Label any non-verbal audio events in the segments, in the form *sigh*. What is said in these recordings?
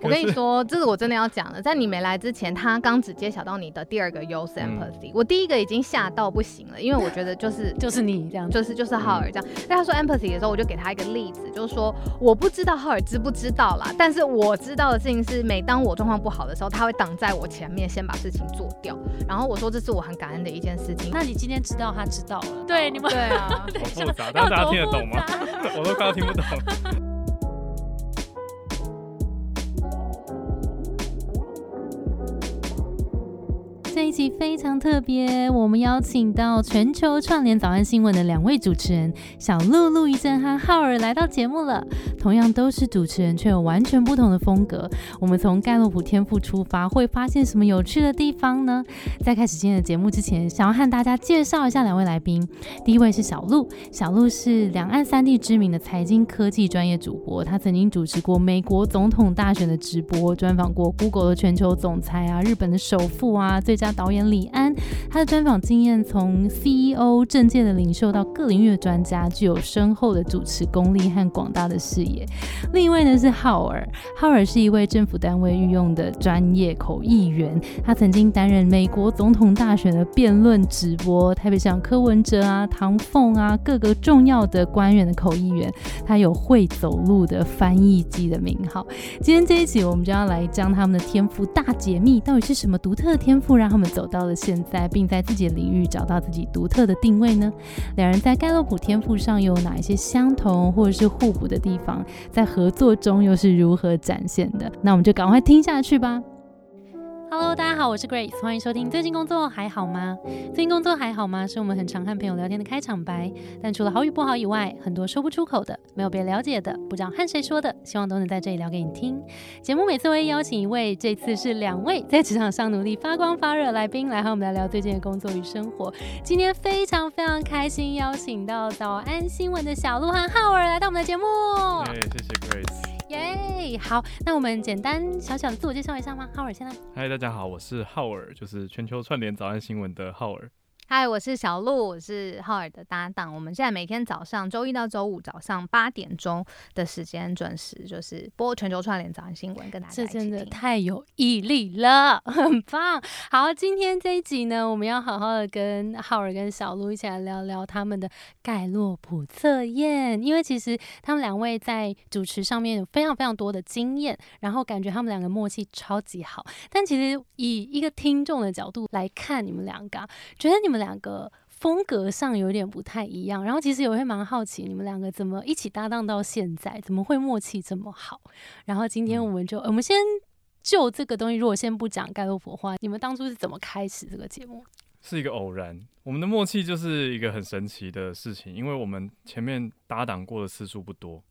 我跟你说，这是我真的要讲的。在你没来之前，他刚只揭晓到你的第二个优 empathy，我第一个已经吓到不行了，因为我觉得就是 *laughs* 就是你这样，就是就是浩尔这样。但他说 empathy 的时候，我就给他一个例子，就是说我不知道浩尔知不知道啦，但是我知道的事情是，每当我状况不好的时候，他会挡在我前面，先把事情做掉。然后我说这是我很感恩的一件事情。那你今天知道他知道了？对，你们对啊，*laughs* 好复杂，但大家听得懂吗？*laughs* 我都快要听不懂。非常特别，我们邀请到全球串联早安新闻的两位主持人小鹿、陆一正和浩尔来到节目了。同样都是主持人，却有完全不同的风格。我们从盖洛普天赋出发，会发现什么有趣的地方呢？在开始今天的节目之前，想要和大家介绍一下两位来宾。第一位是小鹿，小鹿是两岸三地知名的财经科技专业主播，他曾经主持过美国总统大选的直播，专访过 Google 的全球总裁啊，日本的首富啊，最。佳导导演李安，他的专访经验从 CEO、政界的领袖到各领域的专家，具有深厚的主持功力和广大的视野。另一位呢是浩尔，浩尔是一位政府单位御用的专业口译员，他曾经担任美国总统大选的辩论直播，台北市长柯文哲啊、唐凤啊各个重要的官员的口译员，他有会走路的翻译机的名号。今天这一集，我们就要来将他们的天赋大解密，到底是什么独特的天赋让？他们走到了现在，并在自己的领域找到自己独特的定位呢？两人在盖洛普天赋上有哪一些相同或者是互补的地方？在合作中又是如何展现的？那我们就赶快听下去吧。Hello，大家好，我是 Grace，欢迎收听。最近工作还好吗？最近工作还好吗？是我们很常和朋友聊天的开场白。但除了好与不好以外，很多说不出口的，没有被了解的，不知道和谁说的，希望都能在这里聊给你听。节目每次会邀请一位，这次是两位在职场上努力发光发热来宾来和我们聊聊最近的工作与生活。今天非常非常开心，邀请到早安新闻的小鹿和浩尔来到我们的节目。谢谢 Grace。耶，好，那我们简单小小的自我介绍一下吗？浩尔先来。嗨，大家好，我是浩尔，就是全球串联早安新闻的浩尔。嗨，我是小鹿，我是浩尔的搭档。我们现在每天早上，周一到周五早上八点钟的时间准时，就是播全球串联早安新闻，跟大家这真的太有毅力了，*laughs* 很棒。好，今天这一集呢，我们要好好的跟浩尔跟小鹿一起来聊聊他们的盖洛普测验，因为其实他们两位在主持上面有非常非常多的经验，然后感觉他们两个默契超级好。但其实以一个听众的角度来看，你们两个觉得你们。两个风格上有点不太一样，然后其实也会蛮好奇你们两个怎么一起搭档到现在，怎么会默契这么好？然后今天我们就我们先就这个东西，如果先不讲盖洛普话，你们当初是怎么开始这个节目？是一个偶然，我们的默契就是一个很神奇的事情，因为我们前面搭档过的次数不多。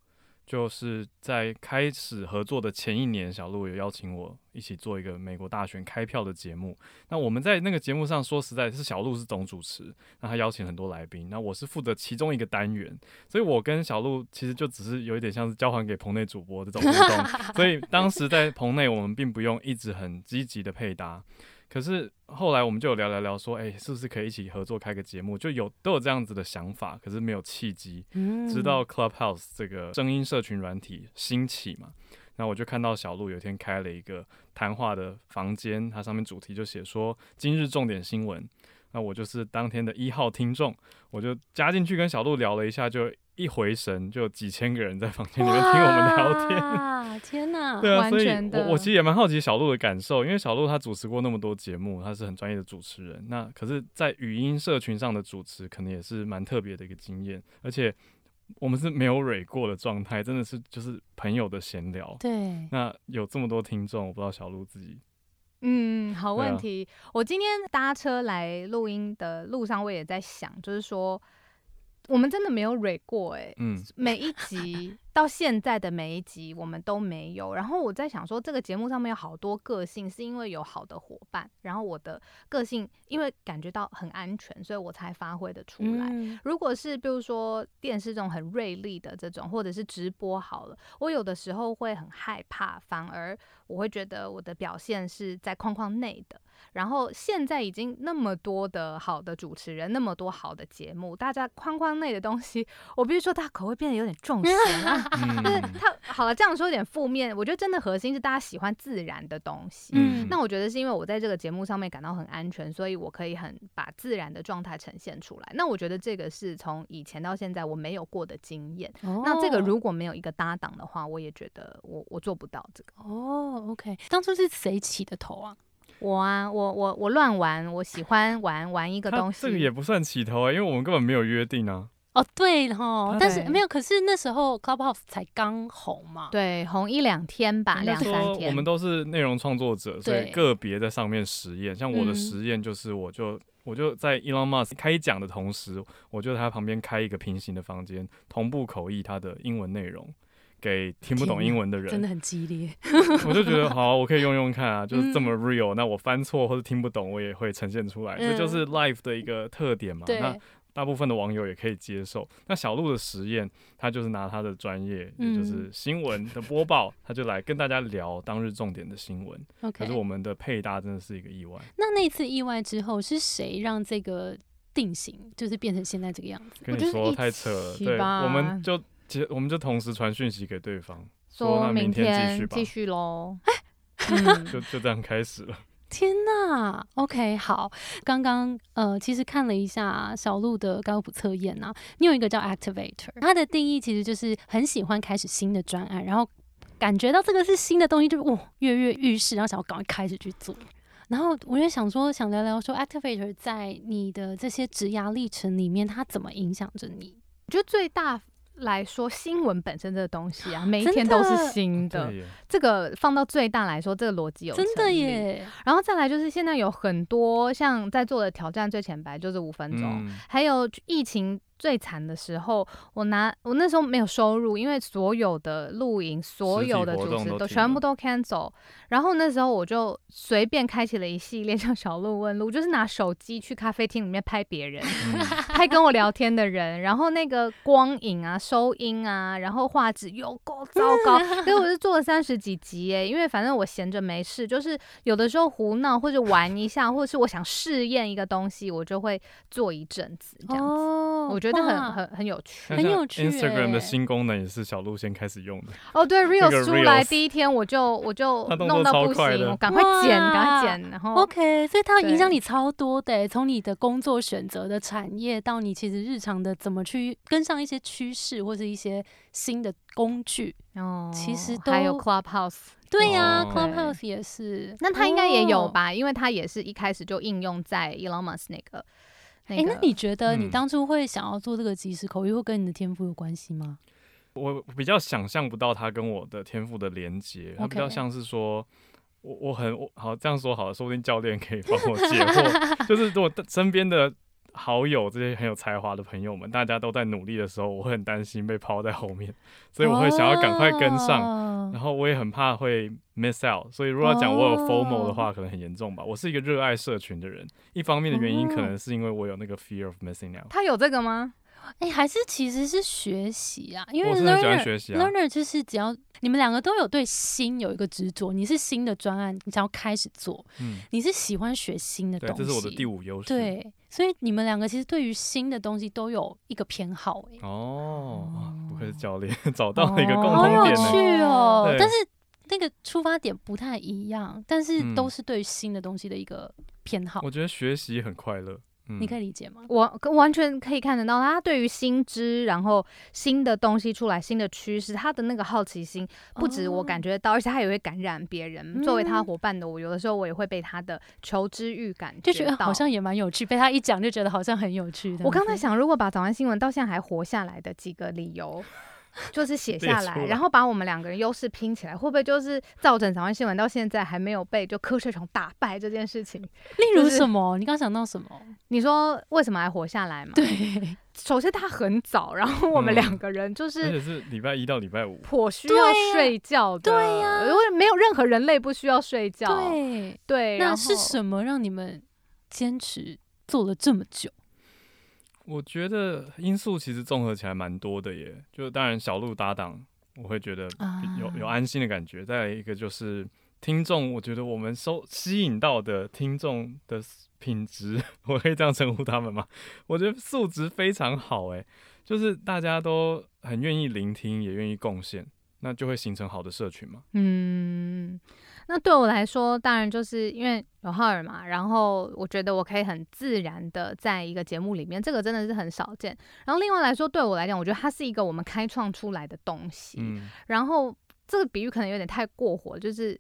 就是在开始合作的前一年，小鹿有邀请我一起做一个美国大选开票的节目。那我们在那个节目上，说实在，是小鹿是总主持，那他邀请很多来宾，那我是负责其中一个单元，所以我跟小鹿其实就只是有一点像是交还给棚内主播这种互动。*laughs* 所以当时在棚内，我们并不用一直很积极的配搭。可是后来我们就有聊聊聊说，哎，是不是可以一起合作开个节目？就有都有这样子的想法，可是没有契机。直到 Clubhouse 这个声音社群软体兴起嘛，那我就看到小鹿有一天开了一个谈话的房间，它上面主题就写说今日重点新闻。那我就是当天的一号听众，我就加进去跟小鹿聊了一下，就。一回神，就几千个人在房间里面听我们聊天。啊，天哪！*laughs* 对啊，所以我我其实也蛮好奇小鹿的感受，因为小鹿他主持过那么多节目，他是很专业的主持人。那可是，在语音社群上的主持，可能也是蛮特别的一个经验。而且我们是没有蕊过的状态，真的是就是朋友的闲聊。对。那有这么多听众，我不知道小鹿自己。嗯，好问题。我今天搭车来录音的路上，我也在想，就是说。我们真的没有蕊过哎，嗯，每一集。到现在的每一集我们都没有，然后我在想说，这个节目上面有好多个性，是因为有好的伙伴，然后我的个性因为感觉到很安全，所以我才发挥的出来。如果是比如说电视这种很锐利的这种，或者是直播好了，我有的时候会很害怕，反而我会觉得我的表现是在框框内的。然后现在已经那么多的好的主持人，那么多好的节目，大家框框内的东西，我必须说，大家口味变得有点重咸啊。*laughs* 就是他好了，这样说有点负面。我觉得真的核心是大家喜欢自然的东西。嗯，那我觉得是因为我在这个节目上面感到很安全，所以我可以很把自然的状态呈现出来。那我觉得这个是从以前到现在我没有过的经验。那这个如果没有一个搭档的话，我也觉得我我做不到这个。哦，OK，当初是谁起的头啊？我啊，我我我乱玩，我喜欢玩玩一个东西。这个也不算起头啊，因为我们根本没有约定啊。哦，对哈，但是没有，可是那时候 Clubhouse 才刚红嘛，对，红一两天吧，两三天。我们都是内容创作者，所以个别在上面实验。像我的实验就是，我就我就在 Elon Musk 开讲的同时，我就在他旁边开一个平行的房间，同步口译他的英文内容给听不懂英文的人。真的很激烈，我就觉得 *laughs* 好，我可以用用看啊，就是这么 real。那我翻错或者听不懂，我也会呈现出来，这就是 live 的一个特点嘛。那大部分的网友也可以接受。那小鹿的实验，他就是拿他的专业，也就是新闻的播报，他就来跟大家聊当日重点的新闻。可是我们的配搭真的是一个意外。那那次意外之后，是谁让这个定型，就是变成现在这个样子？跟你说太扯了，对，我们就接，我们就同时传讯息给对方，说明天继续吧，继续喽。*laughs* 就就这样开始了。天呐，OK，好，刚刚呃，其实看了一下小鹿的高普测验啊，你有一个叫 Activator，它的定义其实就是很喜欢开始新的专案，然后感觉到这个是新的东西，就是哇跃跃欲试，然后想要赶快开始去做。然后我也想说，想聊聊说 Activator 在你的这些职涯历程里面，它怎么影响着你？我觉得最大。来说新闻本身这个东西啊，每一天都是新的。这个放到最大来说，这个逻辑有真的耶。然后再来就是现在有很多像在做的挑战最前排就是五分钟，还有疫情。最惨的时候，我拿我那时候没有收入，因为所有的露营、所有的主持都全部都 cancel。然后那时候我就随便开启了一系列 *laughs* 叫小鹿问路，就是拿手机去咖啡厅里面拍别人，拍跟我聊天的人，然后那个光影啊、收音啊，然后画质又够糟糕。所以我是做了三十几集诶，因为反正我闲着没事，就是有的时候胡闹或者玩一下，或者是我想试验一个东西，我就会做一阵子这样子。我觉得。很很很有趣，很有趣。Instagram 的新功能也是小鹿先开始用的。哦，对，Reels 出来第一天我就我就弄到不行，赶快剪，赶快剪。然后 OK，所以它影响你超多的，从你的工作选择的产业到你其实日常的怎么去跟上一些趋势或是一些新的工具。哦，其实还有 Clubhouse，对呀，Clubhouse 也是。那它应该也有吧？因为它也是一开始就应用在 Elon Musk 那个。哎，那你觉得你当初会想要做这个即时口语，会跟你的天赋有关系吗？我比较想象不到它跟我的天赋的连接，它比较像是说，我我很好这样说好了，说不定教练可以帮我解惑，*laughs* 就是如果身边的。好友这些很有才华的朋友们，大家都在努力的时候，我会很担心被抛在后面，所以我会想要赶快跟上，然后我也很怕会 miss out。所以如果讲我有 formal 的话，可能很严重吧。我是一个热爱社群的人，一方面的原因可能是因为我有那个 fear of missing out。他有这个吗？哎，还是其实是学习啊，因为 learner learner 就是只要你们两个都有对新有一个执着，你是新的专案，你只要开始做，嗯，你是喜欢学新的东西，这是我的第五优势。对，所以你们两个其实对于新的东西都有一个偏好。哎，哦，不愧是教练，*laughs* 找到了一个共同点，好有趣哦。但是那个出发点不太一样，但是都是对新的东西的一个偏好。我觉得学习很快乐。你可以理解吗？我完全可以看得到，他对于新知，然后新的东西出来，新的趋势，他的那个好奇心不止我感觉到，而且他也会感染别人。作为他伙伴的我，有的时候我也会被他的求知欲感就觉得好像也蛮有趣。被他一讲，就觉得好像很有趣。我刚才想，如果把早安新闻到现在还活下来的几个理由。就是写下来，然后把我们两个人优势拼起来，会不会就是造成早安新闻到现在还没有被就瞌睡虫打败这件事情？例如什么？你刚想到什么？你说为什么还活下来嘛？对，首先他很早，然后我们两个人就是，而且是礼拜一到礼拜五，颇需要睡觉的。对呀，因为没有任何人类不需要睡觉。对对，那是什么让你们坚持做了这么久？我觉得因素其实综合起来蛮多的耶，就当然小鹿搭档，我会觉得有有安心的感觉。再来一个就是听众，我觉得我们收吸引到的听众的品质，我可以这样称呼他们吗？我觉得素质非常好诶，就是大家都很愿意聆听，也愿意贡献，那就会形成好的社群嘛。嗯，那对我来说，当然就是因为有浩尔嘛，然后我觉得我可以很自然的在一个节目里面，这个真的是很少见。然后另外来说，对我来讲，我觉得它是一个我们开创出来的东西。嗯，然后这个比喻可能有点太过火，就是。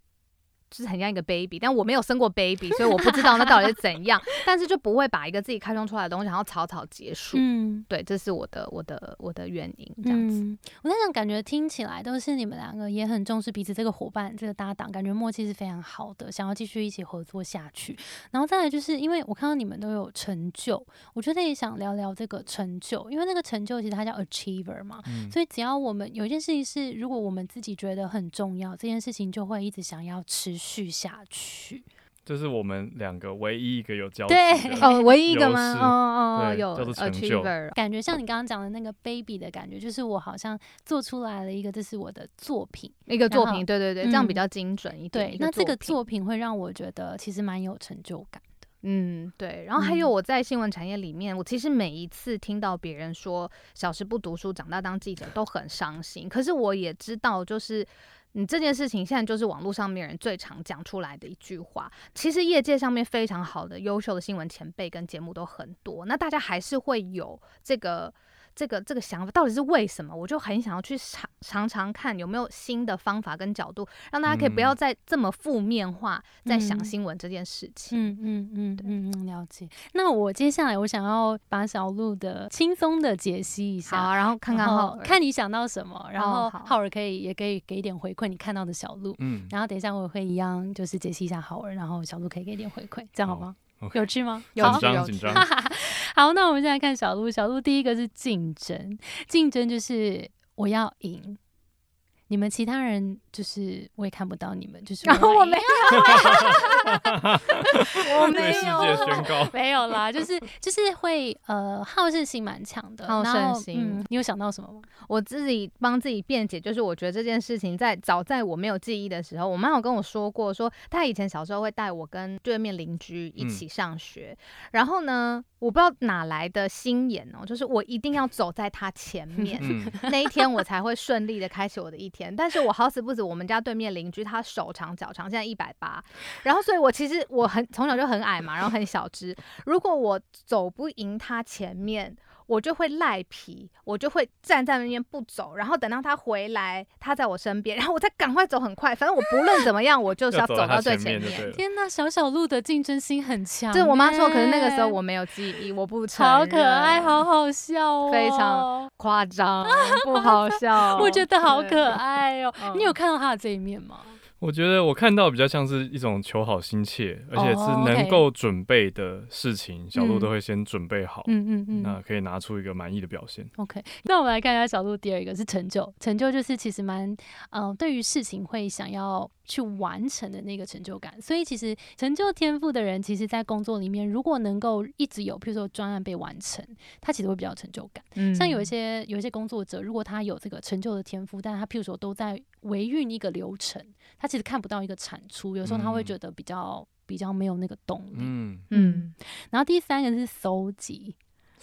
就是很像一个 baby，但我没有生过 baby，所以我不知道那到底是怎样。*laughs* 但是就不会把一个自己开创出来的东西，然后草草结束。嗯，对，这是我的我的我的原因。这样子，我那种感觉听起来都是你们两个也很重视彼此这个伙伴、这个搭档，感觉默契是非常好的，想要继续一起合作下去。然后再来就是因为我看到你们都有成就，我觉得也想聊聊这个成就，因为那个成就其实它叫 achiever 嘛。所以只要我们有一件事情是，如果我们自己觉得很重要，这件事情就会一直想要持。续下去，这是我们两个唯一一个有交对 *laughs* 哦，唯一一个吗？哦哦，有叫做成就，感觉像你刚刚讲的那个 baby 的感觉，就是我好像做出来了一个，这是我的作品，一个作品，对对对，这样比较精准一点。对，那这个作品会让我觉得其实蛮有成就感的。嗯，对。然后还有我在新闻产业里面，我其实每一次听到别人说小时不读书，长大当记者，都很伤心。可是我也知道，就是。你这件事情现在就是网络上面人最常讲出来的一句话。其实业界上面非常好的、优秀的新闻前辈跟节目都很多，那大家还是会有这个。这个这个想法到底是为什么？我就很想要去尝尝尝看有没有新的方法跟角度，让大家可以不要再这么负面化在想新闻这件事情。嗯嗯嗯嗯嗯，了解。那我接下来我想要把小鹿的轻松的解析一下，好，然后看看浩，看你想到什么，然后浩尔可以也可以给一点回馈，你看到的小鹿。嗯。然后等一下我会一样就是解析一下浩尔，然后小鹿可以给一点回馈，这样好吗？有趣吗？有张紧张。*laughs* 好，那我们现在看小鹿。小鹿第一个是竞争，竞争就是我要赢。你们其他人就是我也看不到你们，就是然后我没有，我没有，*laughs* *laughs* 没有啦，就是就是会呃好胜心蛮强的，好胜心。你有想到什么吗？我自己帮自己辩解，就是我觉得这件事情在早在我没有记忆的时候，我妈有跟我说过，说她以前小时候会带我跟对面邻居一起上学，然后呢，我不知道哪来的心眼哦，就是我一定要走在他前面，*laughs* 那一天我才会顺利的开启我的一天。但是我好死不死，我们家对面邻居他手长脚长，现在一百八，然后所以我其实我很从小就很矮嘛，然后很小只。如果我走不赢他前面，我就会赖皮，我就会站在那边不走，然后等到他回来，他在我身边，然后我再赶快走很快，反正我不论怎么样，我就是要走到最前面。天哪，小小鹿的竞争心很强。就是我妈说，可是那个时候我没有记忆，我不承好可爱，好好笑哦，非常夸张，*laughs* 不好笑。我觉得好可爱哦。你有看到他的这一面吗？我觉得我看到比较像是一种求好心切，而且是能够准备的事情，小鹿都会先准备好，嗯嗯嗯，那可以拿出一个满意的表现。OK，那我们来看一下小鹿第二个是成就，成就就是其实蛮，嗯，对于事情会想要去完成的那个成就感。所以其实成就天赋的人，其实在工作里面如果能够一直有，譬如说专案被完成，他其实会比较成就感。嗯，像有一些有一些工作者，如果他有这个成就的天赋，但他譬如说都在维运一个流程，他。其实看不到一个产出，有时候他会觉得比较比较没有那个动力。嗯嗯。然后第三个是搜集，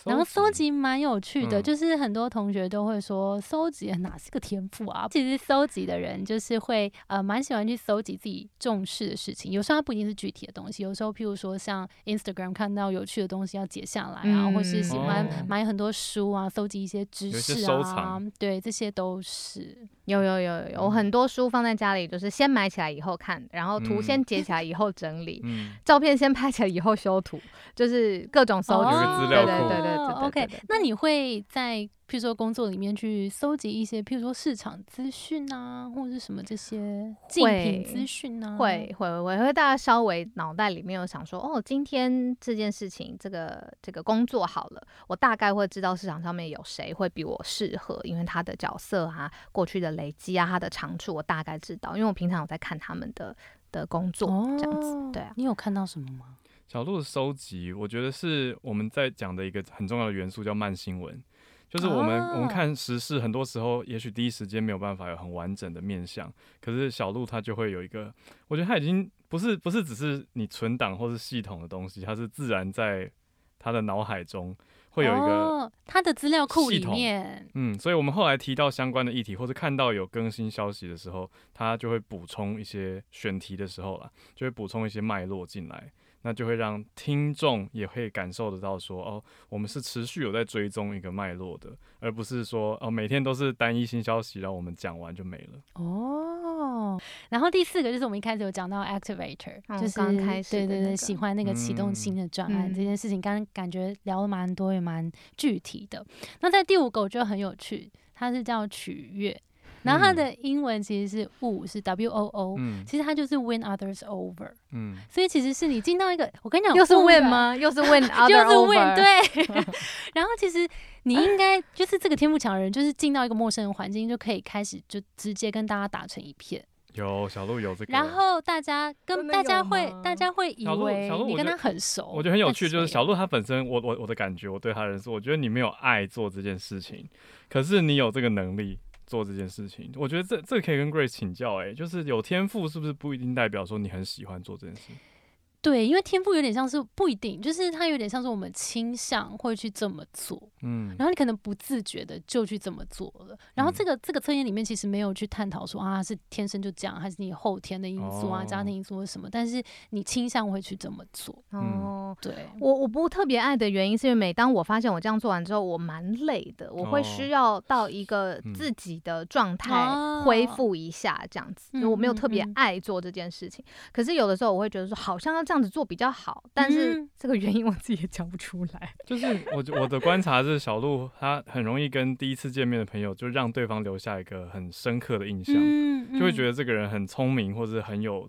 然后搜集。蛮有趣的，就是很多同学都会说搜集哪是个天赋啊？其实搜集的人就是会呃蛮喜欢去搜集自己重视的事情，有时候它不一定是具体的东西，有时候譬如说像 Instagram 看到有趣的东西要截下来啊，或是喜欢买很多书啊，搜集一些知识啊，对，这些都是。有有有有，我很多书放在家里，就是先买起来以后看，然后图先截起来以后整理，照片先拍起来以后修图，就是各种搜集。资料库。对对对对对。OK，那你会在？譬如说工作里面去搜集一些，譬如说市场资讯啊，或者是什么这些竞品资讯呢，会会会会，大家稍微脑袋里面有想说，哦，今天这件事情，这个这个工作好了，我大概会知道市场上面有谁会比我适合，因为他的角色啊，过去的累积啊，他的长处我大概知道，因为我平常有在看他们的的工作这样子，对啊，你有看到什么吗？小鹿的收集，我觉得是我们在讲的一个很重要的元素，叫慢新闻。就是我们我们看时事，很多时候也许第一时间没有办法有很完整的面相，可是小鹿它就会有一个，我觉得它已经不是不是只是你存档或是系统的东西，它是自然在他的脑海中。会有一个他的资料库里面，嗯，所以我们后来提到相关的议题或者看到有更新消息的时候，它就会补充一些选题的时候啦，就会补充一些脉络进来。那就会让听众也会感受得到，说哦，我们是持续有在追踪一个脉络的，而不是说哦每天都是单一新消息，然后我们讲完就没了。哦，然后第四个就是我们一开始有讲到 activator，就是刚开始对对对，喜欢那个启动新的专案这件事情，刚刚感觉聊了蛮多，也蛮具体的。那在第五个我觉得很有趣，它是叫取悦。然后它的英文其实是 “woo”，是 W O O，其实它就是 “win others over”。嗯，所以其实是你进到一个，我跟你讲，又是 win 吗？又是 win *laughs* others over。对。*laughs* 然后其实你应该就是这个天赋强的人，就是进到一个陌生的环境，就可以开始就直接跟大家打成一片。有小鹿有这个。然后大家跟大家会，大家会以为你跟他很熟。我觉得很有趣，就是小鹿他本身，我我我的感觉，我对他认识，我觉得你没有爱做这件事情，可是你有这个能力。做这件事情，我觉得这这可以跟 Grace 请教，哎，就是有天赋是不是不一定代表说你很喜欢做这件事？对，因为天赋有点像是不一定，就是它有点像是我们倾向会去这么做，嗯，然后你可能不自觉的就去这么做了。然后这个这个测验里面其实没有去探讨说啊是天生就这样，还是你后天的因素啊、家庭因素什么，但是你倾向会去这么做。哦，对我我不特别爱的原因是因为每当我发现我这样做完之后，我蛮累的，我会需要到一个自己的状态恢复一下这样子，我没有特别爱做这件事情。可是有的时候我会觉得说好像要。这样子做比较好，但是这个原因我自己也讲不出来。*laughs* 就是我我的观察是，小鹿他很容易跟第一次见面的朋友，就让对方留下一个很深刻的印象，就会觉得这个人很聪明，或者很有。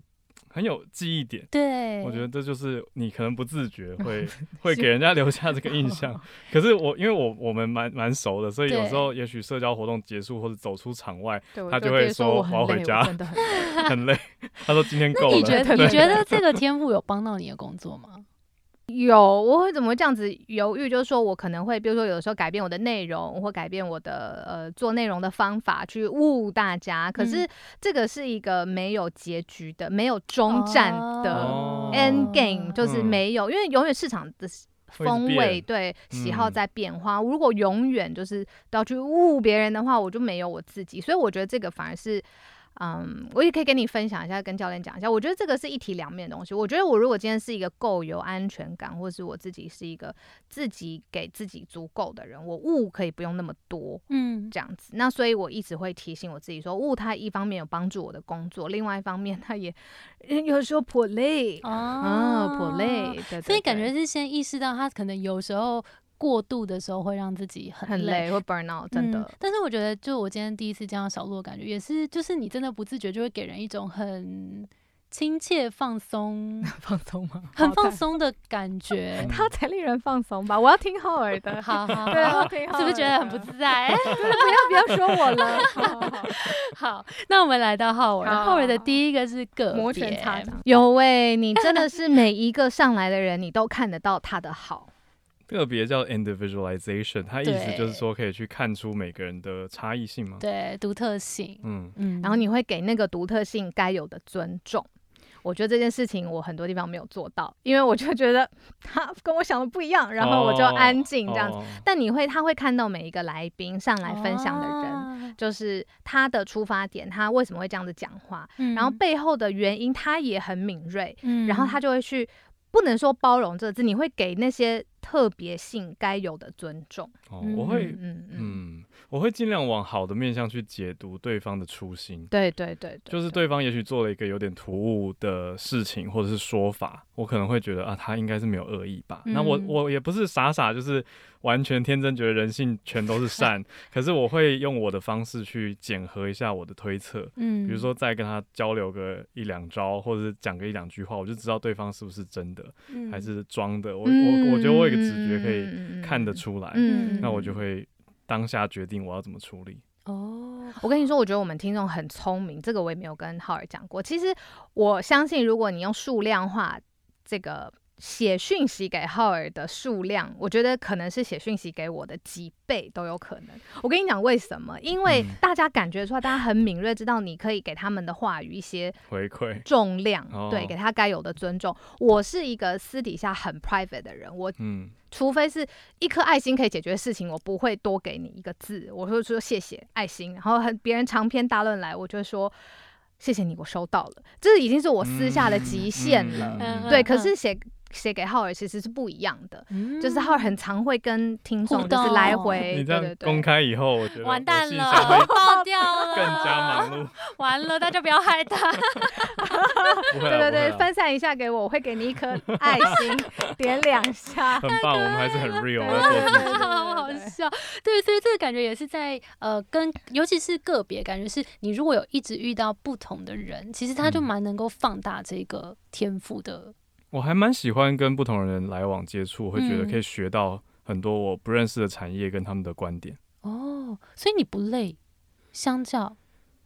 很有记忆点，对，我觉得这就是你可能不自觉会 *laughs* 会给人家留下这个印象。*laughs* 可是我因为我我们蛮蛮熟的，所以有时候也许社交活动结束或者走出场外，他就会说我要回家，*laughs* 很累。他说今天够了。你觉得你觉得这个天赋有帮到你的工作吗？有，我会怎么会这样子犹豫？就是说我可能会，比如说有的时候改变我的内容，或改变我的呃做内容的方法，去误大家。可是这个是一个没有结局的、没有终站的 end game，就是没有，因为永远市场的风味对喜好在变化。如果永远就是都要去误别人的话，我就没有我自己。所以我觉得这个反而是。嗯，我也可以跟你分享一下，跟教练讲一下。我觉得这个是一体两面的东西。我觉得我如果今天是一个够有安全感，或是我自己是一个自己给自己足够的人，我物可以不用那么多，嗯，这样子。那所以我一直会提醒我自己说，物它一方面有帮助我的工作，另外一方面它也有时候颇累啊，颇累。所以感觉是先意识到他可能有时候。过度的时候会让自己很累，会 burn out，真的。但是我觉得，就我今天第一次见到小鹿的感觉，也是，就是你真的不自觉就会给人一种很亲切、放松、*laughs* 放松吗？很放松的感觉。*laughs* 他才令人放松吧？我要听浩尔的。*laughs* 好好，对，是不是觉得很不自在？不要不要说我了。好，那我们来到浩尔。浩尔的第一个是个摩拳擦掌。有喂，你真的是每一个上来的人，你都看得到他的好。个别叫 individualization，它意思就是说可以去看出每个人的差异性吗？对，独特性。嗯嗯，然后你会给那个独特性该有的尊重。我觉得这件事情我很多地方没有做到，因为我就觉得他跟我想的不一样，然后我就安静这样子。但你会，他会看到每一个来宾上来分享的人，就是他的出发点，他为什么会这样子讲话，然后背后的原因，他也很敏锐，然后他就会去。不能说包容这个字，你会给那些特别性该有的尊重。哦，我会，嗯嗯，我会尽量往好的面向去解读对方的初心。对对对，就是对方也许做了一个有点突兀的事情或者是说法，我可能会觉得啊，他应该是没有恶意吧。那我我也不是傻傻，就是。完全天真，觉得人性全都是善，*laughs* 可是我会用我的方式去检核一下我的推测，嗯，比如说再跟他交流个一两招，或者是讲个一两句话，我就知道对方是不是真的还是装的。我我我觉得我有个直觉可以看得出来，那我就会当下决定我要怎么处理。哦，我跟你说，我觉得我们听众很聪明，这个我也没有跟浩儿讲过。其实我相信，如果你用数量化这个。写讯息给浩尔的数量，我觉得可能是写讯息给我的几倍都有可能。我跟你讲为什么？因为大家感觉出来，大家很敏锐，知道你可以给他们的话语一些回馈重量，对，给他该有的尊重。我是一个私底下很 private 的人，我嗯，除非是一颗爱心可以解决的事情，我不会多给你一个字，我会说谢谢爱心。然后很别人长篇大论来，我就说。谢谢你，我收到了，这已经是我私下的极限了。对，可是写写给浩尔其实是不一样的，就是浩尔很常会跟听众就是来回。你这样公开以后，我觉得完蛋了，*laughs* 爆掉了，更加忙碌。*laughs* 完了，大家不要害他。*laughs* 对对对，分散一下给我，我会给你一颗爱心，点两下。很棒，我们还是很 real，好好笑。对，所以这个感觉也是在呃，跟尤其是个别感觉是，你如果有一直遇到不同的人，其实他就蛮能够放大这个天赋的。我还蛮喜欢跟不同的人来往接触，会觉得可以学到很多我不认识的产业跟他们的观点。哦，所以你不累，相较。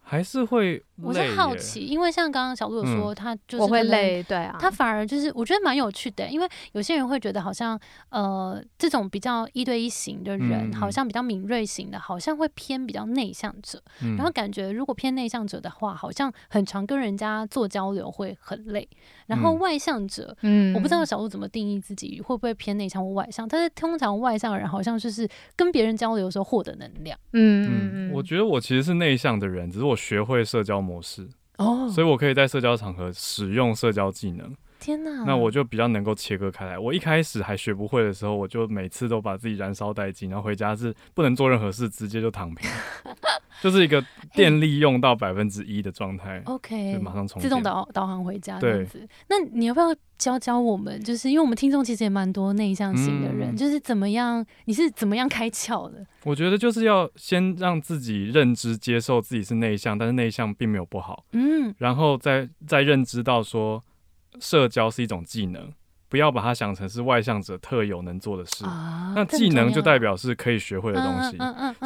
还是会，我是好奇，因为像刚刚小鹿有说，他就是我会累，对啊，他反而就是我觉得蛮有趣的，因为有些人会觉得好像呃这种比较一对一型的人，好像比较敏锐型的，好像会偏比较内向者，然后感觉如果偏内向者的话，好像很常跟人家做交流会很累，然后外向者，嗯，我不知道小鹿怎么定义自己会不会偏内向或外向，但是通常外向的人好像就是跟别人交流的时候获得能量，嗯嗯，我觉得我其实是内向的人，只是我。学会社交模式哦，所以我可以在社交场合使用社交技能。天哪，那我就比较能够切割开来。我一开始还学不会的时候，我就每次都把自己燃烧殆尽，然后回家是不能做任何事，直接就躺平。*laughs* 就是一个电力用到百分之一的状态，OK，就马上充自动导导航回家这样子。那你要不要教教我们？就是因为我们听众其实也蛮多内向型的人，就是怎么样？你是怎么样开窍的？我觉得就是要先让自己认知接受自己是内向，但是内向并没有不好，嗯，然后再再认知到说社交是一种技能。不要把它想成是外向者特有能做的事，那技能就代表是可以学会的东西，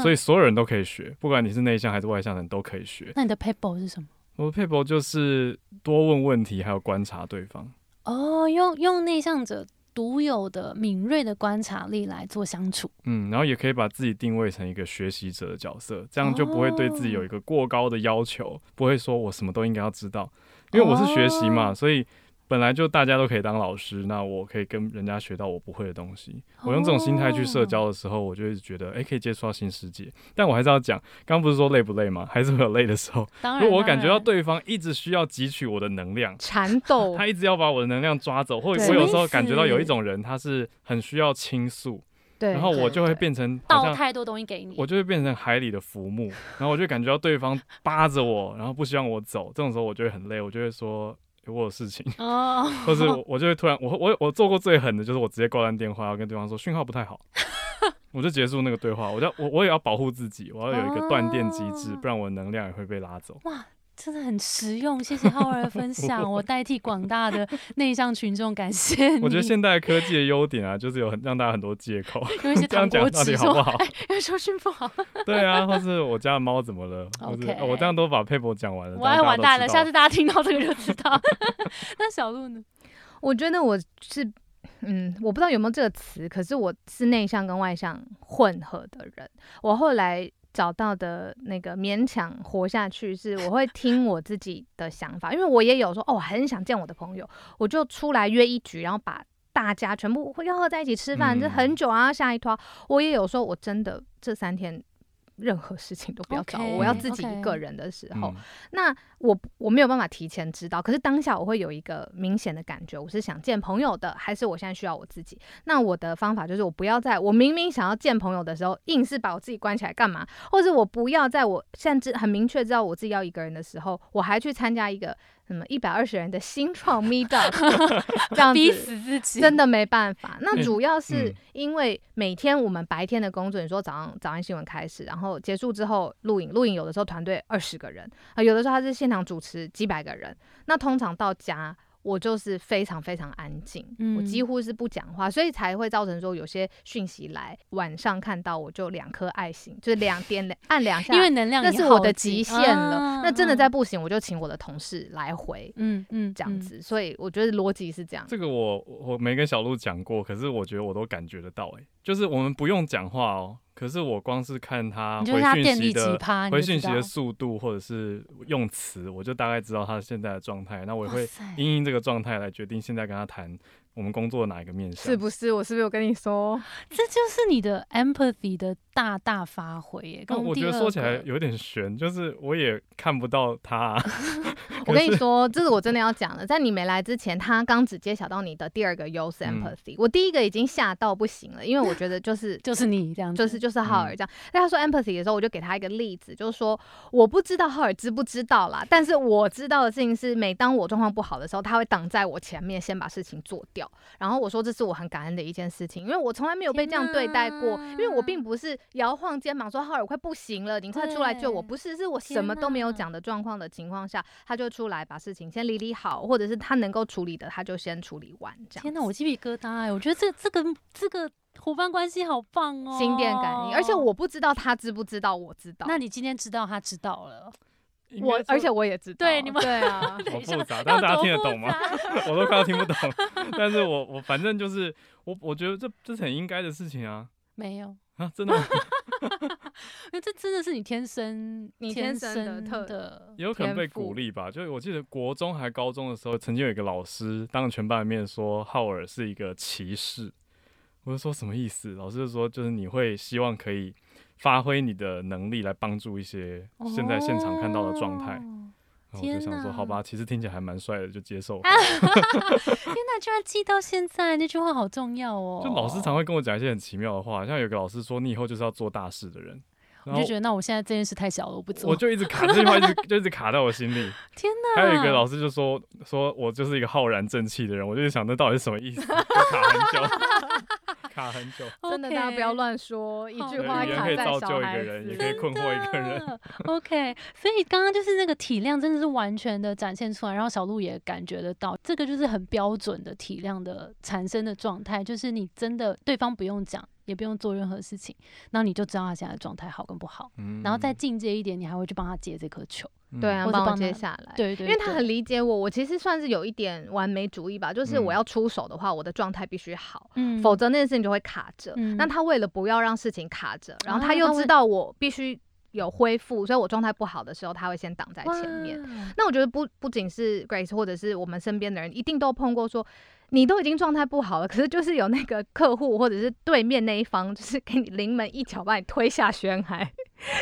所以所有人都可以学，不管你是内向还是外向的人都可以学。那你的 paper 是什么？我的 paper 就是多问问题，还有观察对方。哦，用用内向者独有的敏锐的观察力来做相处。嗯，然后也可以把自己定位成一个学习者的角色，这样就不会对自己有一个过高的要求，不会说我什么都应该要知道，因为我是学习嘛，所以。本来就大家都可以当老师，那我可以跟人家学到我不会的东西。我用这种心态去社交的时候，我就一直觉得，哎，可以接触到新世界。*laughs* 但我还是要讲，刚刚不是说累不累吗？*laughs* 还是会有累的时候。如果我感觉到对方一直需要汲取我的能量，*laughs* 缠斗，他一直要把我的能量抓走，或者我有时候感觉到有一种人，他是很需要倾诉，对，然后我就会变成倒太多东西给你，我就会变成海里的浮木，然后我就感觉到对方扒着我，然后不希望我走。这种时候我就会很累，我就会说。我有事情，*laughs* 或是我就会突然，我我我做过最狠的就是我直接挂断电话，要跟对方说讯号不太好，*laughs* 我就结束那个对话。我要我我也要保护自己，我要有一个断电机制，不然我的能量也会被拉走。哇。真的很实用，谢谢浩儿的分享。我代替广大的内向群众感谢你。我觉得现代科技的优点啊，就是有很让大家很多借口。*laughs* 因为是糖果纸，好不好？因为收讯不好。对啊，或是我家的猫怎么了？OK，我这样都把佩博讲完了。我要完蛋了，下次大家听到这个就知道。*laughs* *laughs* 那小鹿呢？我觉得我是，嗯，我不知道有没有这个词，可是我是内向跟外向混合的人。我后来。找到的那个勉强活下去，是我会听我自己的想法，因为我也有说哦，我很想见我的朋友，我就出来约一局，然后把大家全部会要喝在一起吃饭，这很久啊，下一拖，我也有说，我真的这三天。任何事情都不要找我，我要自己一个人的时候，那我我没有办法提前知道，可是当下我会有一个明显的感觉，我是想见朋友的，还是我现在需要我自己？那我的方法就是，我不要在我明明想要见朋友的时候，硬是把我自己关起来干嘛？或者我不要在我甚至很明确知道我自己要一个人的时候，我还去参加一个。什么一百二十人的新创 Meetup，*laughs* 这样逼死自己，真的没办法。那主要是因为每天我们白天的工作，你说早上早安新闻开始，然后结束之后录影，录影有的时候团队二十个人啊，有的时候他是现场主持几百个人。那通常到家。我就是非常非常安静，我几乎是不讲话，所以才会造成说有些讯息来，晚上看到我就两颗爱心，就是两点按两下，因为能量那是我的极限了。那真的再不行，我就请我的同事来回，嗯嗯，这样子。所以我觉得逻辑是这样。这个我我没跟小鹿讲过，可是我觉得我都感觉得到，哎，就是我们不用讲话哦。可是我光是看他回讯息的回讯息的速度，或者是用词，我就大概知道他现在的状态。那我也会因应这个状态来决定现在跟他谈。我们工作的哪一个面向？是不是？我是不是有跟你说？这就是你的 empathy 的大大发挥耶！跟我觉得说起来有点悬，就是我也看不到他。*laughs* 我跟你说，这是我真的要讲的。在你没来之前，他刚只揭晓到你的第二个优势 empathy。我第一个已经吓到不行了，因为我觉得就是 *laughs* 就是你这样，就是就是浩尔这样。在他说 empathy 的时候，我就给他一个例子，就是说我不知道浩尔知不知道啦，但是我知道的事情是，每当我状况不好的时候，他会挡在我前面，先把事情做掉。然后我说这是我很感恩的一件事情，因为我从来没有被这样对待过。因为我并不是摇晃肩膀说浩尔快不行了，你快出来救我，不是，是我什么都没有讲的状况的情况下，他就出来把事情先理理好，或者是他能够处理的，他就先处理完。这样。天哪，我鸡皮疙瘩哎！我觉得这这个这个伙伴关系好棒哦，心电感应。而且我不知道他知不知道，我知道。那你今天知道他知道了。我而且我也知道，对你们对啊，*laughs* 好复杂，但是大家听得懂吗？*laughs* 我都快要听不懂，*laughs* 但是我我反正就是我我觉得这这是很应该的事情啊。没有啊，真的，因为这真的是你天生你天生的特，也有可能被鼓励吧。就是我记得国中还高中的时候，曾经有一个老师当着全班的面说浩尔是一个骑士，我就说什么意思？老师就说就是你会希望可以。发挥你的能力来帮助一些现在现场看到的状态，然后我就想说，好吧，其实听起来还蛮帅的，就接受。*laughs* 天哪，居然记到现在，那句话好重要哦。就老师常会跟我讲一些很奇妙的话，像有个老师说，你以后就是要做大事的人。我就觉得，那我现在这件事太小了，我不做。我就一直卡这句话，一直就一直卡在我心里。*laughs* 天哪！还有一个老师就说，说我就是一个浩然正气的人，我就想，那到底是什么意思？卡很久。卡很久，*laughs* 真的，大家不要乱说，一句话卡在小孩子，也可以困惑一个人。OK，所以刚刚就是那个体谅，真的是完全的展现出来，然后小鹿也感觉得到，这个就是很标准的体谅的产生的状态，就是你真的对方不用讲。也不用做任何事情，然后你就知道他现在的状态好跟不好，嗯然后再进阶一点，你还会去帮他接这颗球，对啊，帮我接下来，对对，因为他很理解我，我其实算是有一点完美主义吧，就是我要出手的话，我的状态必须好，嗯，否则那件事情就会卡着。那他为了不要让事情卡着，然后他又知道我必须有恢复，所以我状态不好的时候，他会先挡在前面。那我觉得不不仅是 Grace，或者是我们身边的人，一定都碰过说。你都已经状态不好了，*laughs* 可是就是有那个客户或者是对面那一方，就是给你临门一脚把你推下悬崖，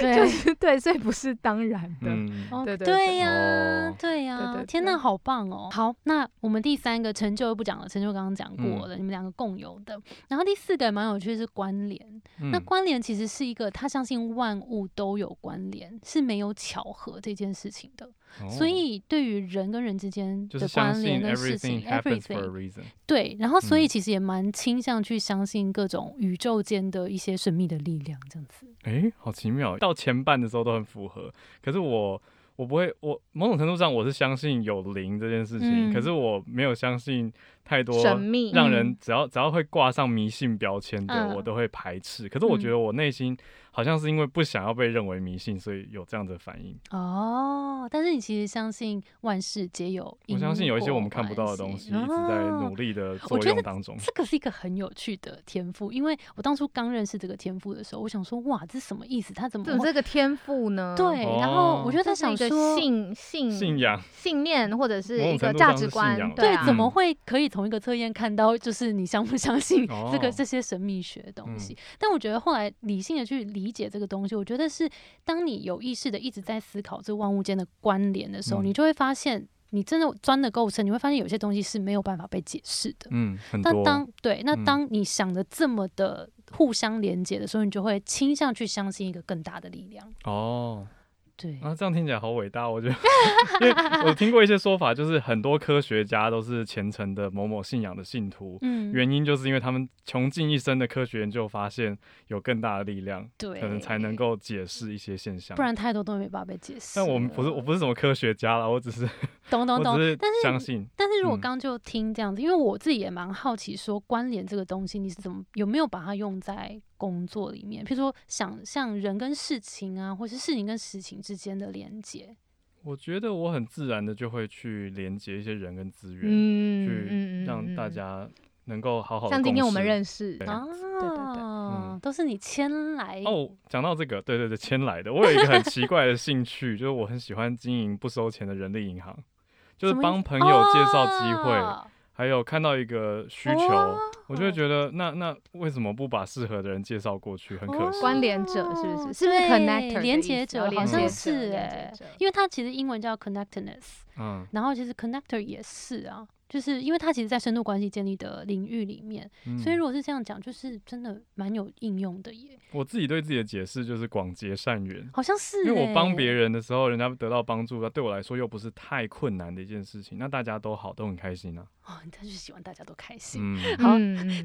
*laughs* 就是对，所以不是当然的，对对对呀，对呀，天呐，好棒哦！好，那我们第三个成就不讲了，成就刚刚讲过了，你们两个共有的。然后第四个蛮有趣是关联，那关联其实是一个他相信万物都有关联，是没有巧合这件事情的。所以，对于人跟人之间的关联的事情，everything，对，然后所以其实也蛮倾向去相信各种宇宙间的一些神秘的力量，这样子。哎，好奇妙！到前半的时候都很符合，可是我。我不会，我某种程度上我是相信有灵这件事情，可是我没有相信太多神秘，让人只要只要会挂上迷信标签的，我都会排斥。可是我觉得我内心好像是因为不想要被认为迷信，所以有这样的反应。哦，但是你其实相信万事皆有，我相信有一些我们看不到的东西一直在努力的作用当中。这个是一个很有趣的天赋，因为我当初刚认识这个天赋的时候，我想说，哇，这是什么意思？他怎么有这个天赋呢？对，然后我觉得他想。信信信仰信念或者是一个价值观，对，怎么会可以从一个测验看到，就是你相不相信这个这些神秘学的东西？但我觉得后来理性的去理解这个东西，我觉得是当你有意识的一直在思考这万物间的关联的时候，你就会发现，你真的钻的够深，你会发现有些东西是没有办法被解释的。嗯，那当对，那当你想的这么的互相连接的时候，你就会倾向去相信一个更大的力量。哦。对。啊，这样听起来好伟大，我觉得，*laughs* 因为我听过一些说法，就是很多科学家都是虔诚的某某信仰的信徒，嗯，原因就是因为他们穷尽一生的科学研究，发现有更大的力量，对，可能才能够解释一些现象，不然太多东西没办法被解释。但我们不是，我不是什么科学家了，我只是懂 *laughs* 懂懂，但是相信，但是是如果刚就听这样子，因为我自己也蛮好奇，说关联这个东西，你是怎么有没有把它用在工作里面？譬如说想象人跟事情啊，或是事情跟事情之间的连接。我觉得我很自然的就会去连接一些人跟资源，去让大家能够好好像今天我们认识啊，对对对，都是你牵来哦。讲到这个，对对对，牵来的。我有一个很奇怪的兴趣，*laughs* 就是我很喜欢经营不收钱的人力银行，就是帮朋友介绍机会。还有看到一个需求，我就会觉得，那那为什么不把适合的人介绍过去？很可惜。关联者是不是？是不是 connector？连接者好像是哎，因为它其实英文叫 connectedness，嗯，然后其实 connector 也是啊。就是因为它其实，在深度关系建立的领域里面，所以如果是这样讲，就是真的蛮有应用的耶。我自己对自己的解释就是广结善缘，好像是。因为我帮别人的时候，人家得到帮助，那对我来说又不是太困难的一件事情，那大家都好，都很开心啊。哦，他就喜欢大家都开心。好，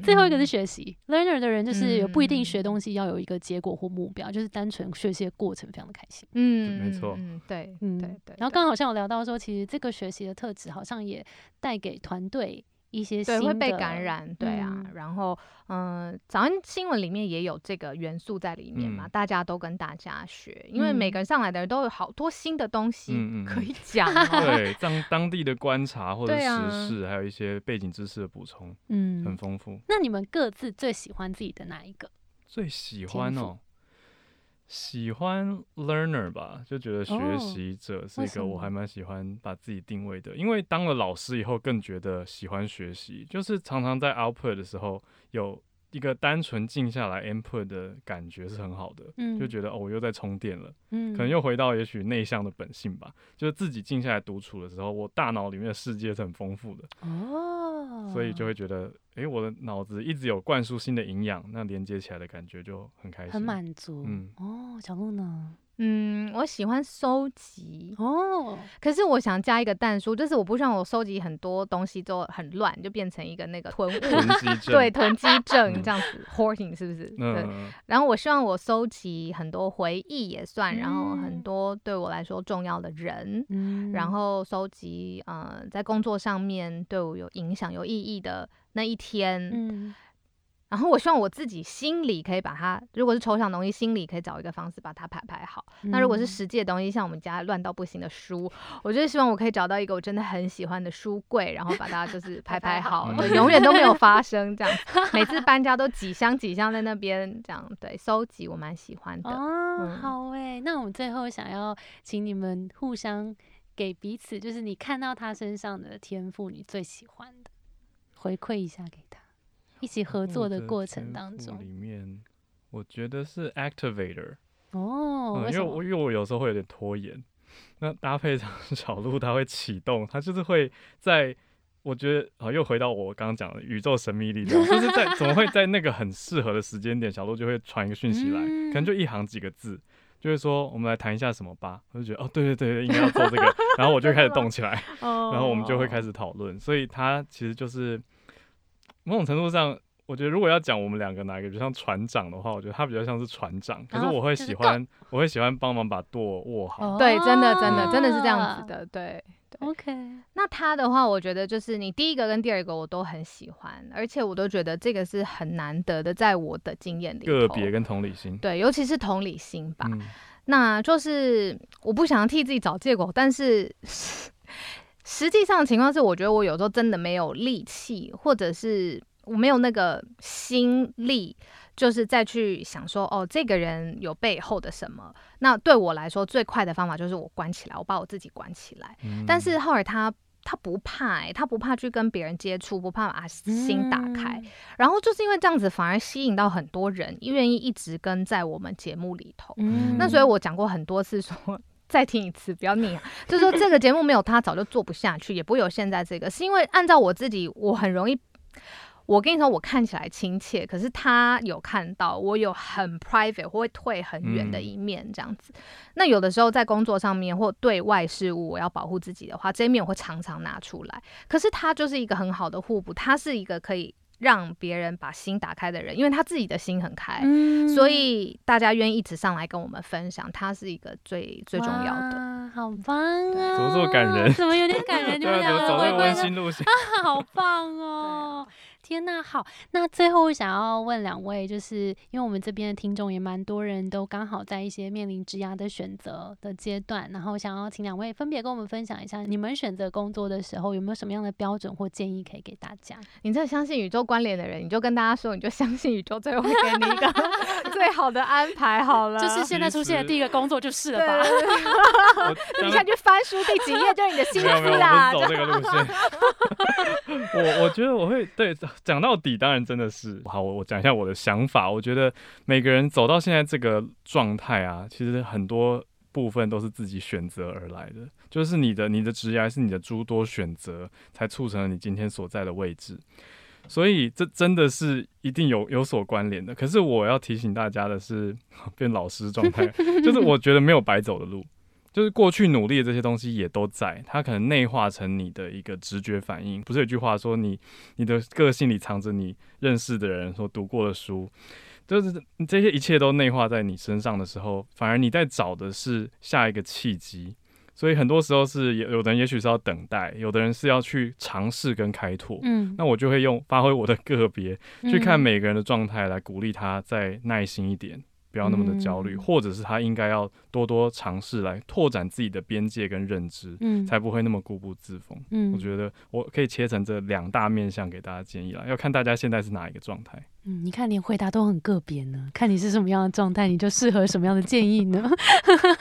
最后一个是学习，learner 的人就是也不一定学东西要有一个结果或目标，就是单纯学习的过程非常的开心。嗯，没错。嗯，对，嗯，对对。然后刚刚好像有聊到说，其实这个学习的特质好像也带给团队。一些对会被感染，对啊，然后嗯，早安新闻里面也有这个元素在里面嘛，大家都跟大家学，因为每个人上来的人都有好多新的东西可以讲，*laughs* 对，当当地的观察或者时事，还有一些背景知识的补充，嗯，很丰富。那你们各自最喜欢自己的哪一个？最喜欢哦。喜欢 learner 吧，就觉得学习者是一个我还蛮喜欢把自己定位的，因为当了老师以后更觉得喜欢学习，就是常常在 output 的时候有一个单纯静下来 input 的感觉是很好的，就觉得哦我又在充电了，嗯可能又回到也许内向的本性吧，就是自己静下来独处的时候，我大脑里面的世界是很丰富的哦，所以就会觉得。哎，我的脑子一直有灌输新的营养，那连接起来的感觉就很开心，很满足。嗯，哦，小鹿呢？嗯，我喜欢收集。哦，可是我想加一个蛋书，就是我不希望我收集很多东西都很乱，就变成一个那个囤物对囤积症这样子，hoarding 是不是？对。然后我希望我收集很多回忆也算，然后很多对我来说重要的人，然。后收集呃在工作上面对我有影响有意义的。那一天，嗯，然后我希望我自己心里可以把它，如果是抽象东西，心里可以找一个方式把它排排好。那如果是实际的东西，像我们家乱到不行的书，我就希望我可以找到一个我真的很喜欢的书柜，然后把它就 *laughs* 是排排好，永远都没有发生这样。*laughs* 每次搬家都几箱几箱在那边这样，对，收集我蛮喜欢的。哦，好诶，那我们最后想要请你们互相给彼此，就是你看到他身上的天赋，你最喜欢的。回馈一下给他，一起合作的过程当中，里面我觉得是 activator 哦，因为我因为我有时候会有点拖延，那搭配上 *laughs* 小鹿，它会启动，它就是会在，我觉得啊，又回到我刚刚讲的宇宙神秘力量，就是在怎么会在那个很适合的时间点，小鹿就会传一个讯息来，可能就一行几个字。就是说，我们来谈一下什么吧。我就觉得，哦，对对对，应该要做这个。然后我就开始动起来，*laughs* 然后我们就会开始讨论。所以它其实就是某种程度上，我觉得如果要讲我们两个哪一个比较像船长的话，我觉得他比较像是船长。可是我会喜欢，我会喜欢帮忙把舵握好。对，真的，真的，真的是这样子的。对。OK，那他的话，我觉得就是你第一个跟第二个我都很喜欢，而且我都觉得这个是很难得的，在我的经验里，个别跟同理心，对，尤其是同理心吧。那就是我不想替自己找借口，但是实际上的情况是，我觉得我有时候真的没有力气，或者是我没有那个心力。就是再去想说，哦，这个人有背后的什么？那对我来说，最快的方法就是我关起来，我把我自己关起来。但是后来他他不怕，他不怕去跟别人接触，不怕把心打开。然后就是因为这样子，反而吸引到很多人愿意一直跟在我们节目里头。那所以我讲过很多次，说再听一次，不要腻。啊 *laughs* 就是说这个节目没有他，早就做不下去，也不会有现在这个。是因为按照我自己，我很容易。我跟你说，我看起来亲切，可是他有看到我有很 private 或会退很远的一面，这样子。那有的时候在工作上面或对外事务，我要保护自己的话，这一面我会常常拿出来。可是他就是一个很好的互补，他是一个可以让别人把心打开的人，因为他自己的心很开，所以大家愿意一直上来跟我们分享，他是一个最最重要的。好棒啊！怎么这么感人？*laughs* 怎么有点感人？你们两个走在温馨路线啊，*laughs* 好棒哦！天呐，好，那最后我想要问两位，就是因为我们这边的听众也蛮多人都刚好在一些面临职涯的选择的阶段，然后想要请两位分别跟我们分享一下，你们选择工作的时候有没有什么样的标准或建议可以给大家？你这相信宇宙关联的人，你就跟大家说，你就相信宇宙最后会给你一个 *laughs* 最好的安排好了。就是现在出现的第一个工作就是了吧？你现在去翻书第几页就是你的心思啦。走这个路线。*laughs* 我我觉得我会对。讲到底，当然真的是好。我我讲一下我的想法。我觉得每个人走到现在这个状态啊，其实很多部分都是自己选择而来的。就是你的你的职业是你的诸多选择，才促成了你今天所在的位置。所以这真的是一定有有所关联的。可是我要提醒大家的是，*laughs* 变老师状态，就是我觉得没有白走的路。就是过去努力的这些东西也都在，它可能内化成你的一个直觉反应。不是有句话说，你你的个性里藏着你认识的人所读过的书，就是这些一切都内化在你身上的时候，反而你在找的是下一个契机。所以很多时候是有有的人也许是要等待，有的人是要去尝试跟开拓。嗯，那我就会用发挥我的个别去看每个人的状态来鼓励他再耐心一点。不要那么的焦虑，或者是他应该要多多尝试来拓展自己的边界跟认知，嗯，才不会那么固步自封。嗯，我觉得我可以切成这两大面向给大家建议啦，要看大家现在是哪一个状态。嗯，你看连回答都很个别呢，看你是什么样的状态，你就适合什么样的建议呢？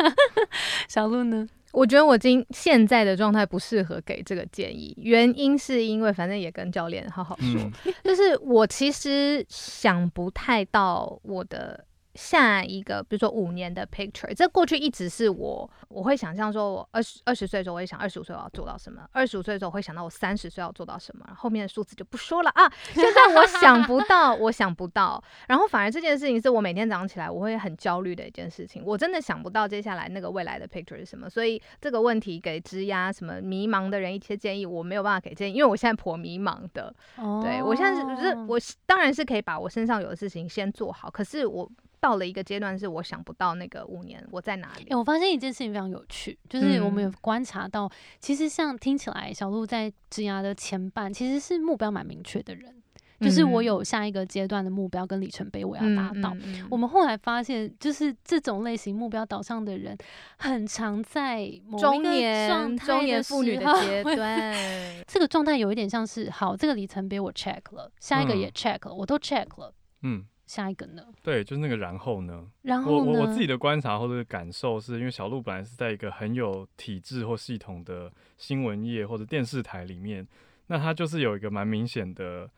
*laughs* 小鹿呢？我觉得我今现在的状态不适合给这个建议，原因是因为反正也跟教练好好说，*laughs* 就是我其实想不太到我的。下一个，比如说五年的 picture，这过去一直是我，我会想象说，我二十二十岁的时候，我会想二十五岁我要做到什么；二十五岁的时候，我会想到我三十岁要做到什么。后面的数字就不说了啊。现在我想不到，*laughs* 我想不到。然后反而这件事情是我每天早上起来我会很焦虑的一件事情。我真的想不到接下来那个未来的 picture 是什么。所以这个问题给枝丫什么迷茫的人一些建议，我没有办法给建议，因为我现在颇迷茫的。对我现在是，我当然是可以把我身上有的事情先做好，可是我。到了一个阶段，是我想不到那个五年我在哪里。我发现一件事情非常有趣，就是我们有观察到，其实像听起来小鹿在职涯的前半，其实是目标蛮明确的人，就是我有下一个阶段的目标跟里程碑我要达到。我们后来发现，就是这种类型目标导向的人，很常在中年中年妇女的阶段，*laughs* 这个状态有一点像是，好，这个里程碑我 check 了，下一个也 check 了，我都 check 了，嗯。下一个呢？对，就是那个然后呢？然后我我我自己的观察或者感受是，因为小鹿本来是在一个很有体制或系统的新闻业或者电视台里面，那他就是有一个蛮明显的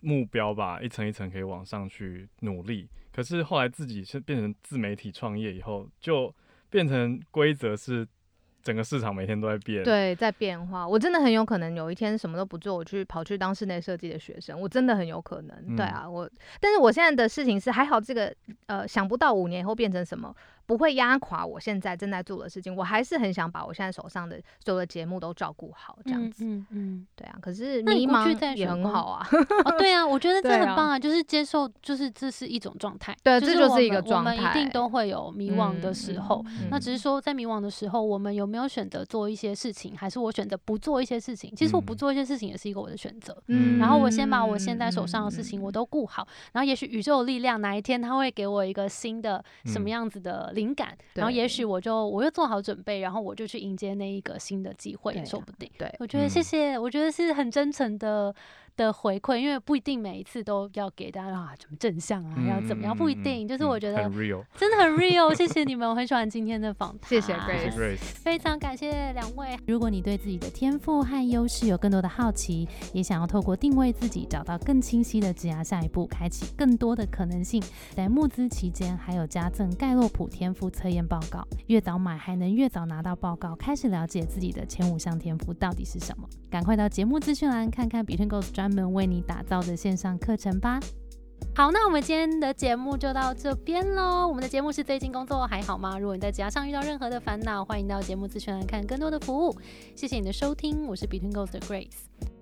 目标吧，一层一层可以往上去努力。可是后来自己是变成自媒体创业以后，就变成规则是。整个市场每天都在变，对，在变化。我真的很有可能有一天什么都不做，我去跑去当室内设计的学生，我真的很有可能。对啊，我，但是我现在的事情是还好，这个呃，想不到五年以后变成什么。不会压垮我现在正在做的事情，我还是很想把我现在手上的所有的节目都照顾好，这样子。嗯嗯，对啊。可是迷茫也很好啊。哦，对啊，我觉得这很棒啊，就是接受，就是这是一种状态。对，这就是一个状态。我们一定都会有迷惘的时候，那只是说在迷惘的时候，我们有没有选择做一些事情，还是我选择不做一些事情？其实我不做一些事情也是一个我的选择。嗯。然后我先把我现在手上的事情我都顾好，然后也许宇宙力量哪一天他会给我一个新的什么样子的灵感，然后。也许我就我又做好准备，然后我就去迎接那一个新的机会，说不定。对，我觉得谢谢，我觉得是很真诚的。的回馈，因为不一定每一次都要给大家啊，什么正向啊，要怎么样，不一定。就是我觉得真的很 real，谢谢你们，我很喜欢今天的访谈，谢谢 Grace，非常感谢两位。如果你对自己的天赋和优势有更多的好奇，也想要透过定位自己，找到更清晰的职涯下一步，开启更多的可能性，在募资期间还有加赠盖洛普天赋测验报告，越早买还能越早拿到报告，开始了解自己的前五项天赋到底是什么。赶快到节目资讯栏看看 Between Goals 专门为你打造的线上课程吧。好，那我们今天的节目就到这边喽。我们的节目是最近工作还好吗？如果你在职上遇到任何的烦恼，欢迎到节目咨询，来看更多的服务。谢谢你的收听，我是 Between Goals 的 Grace。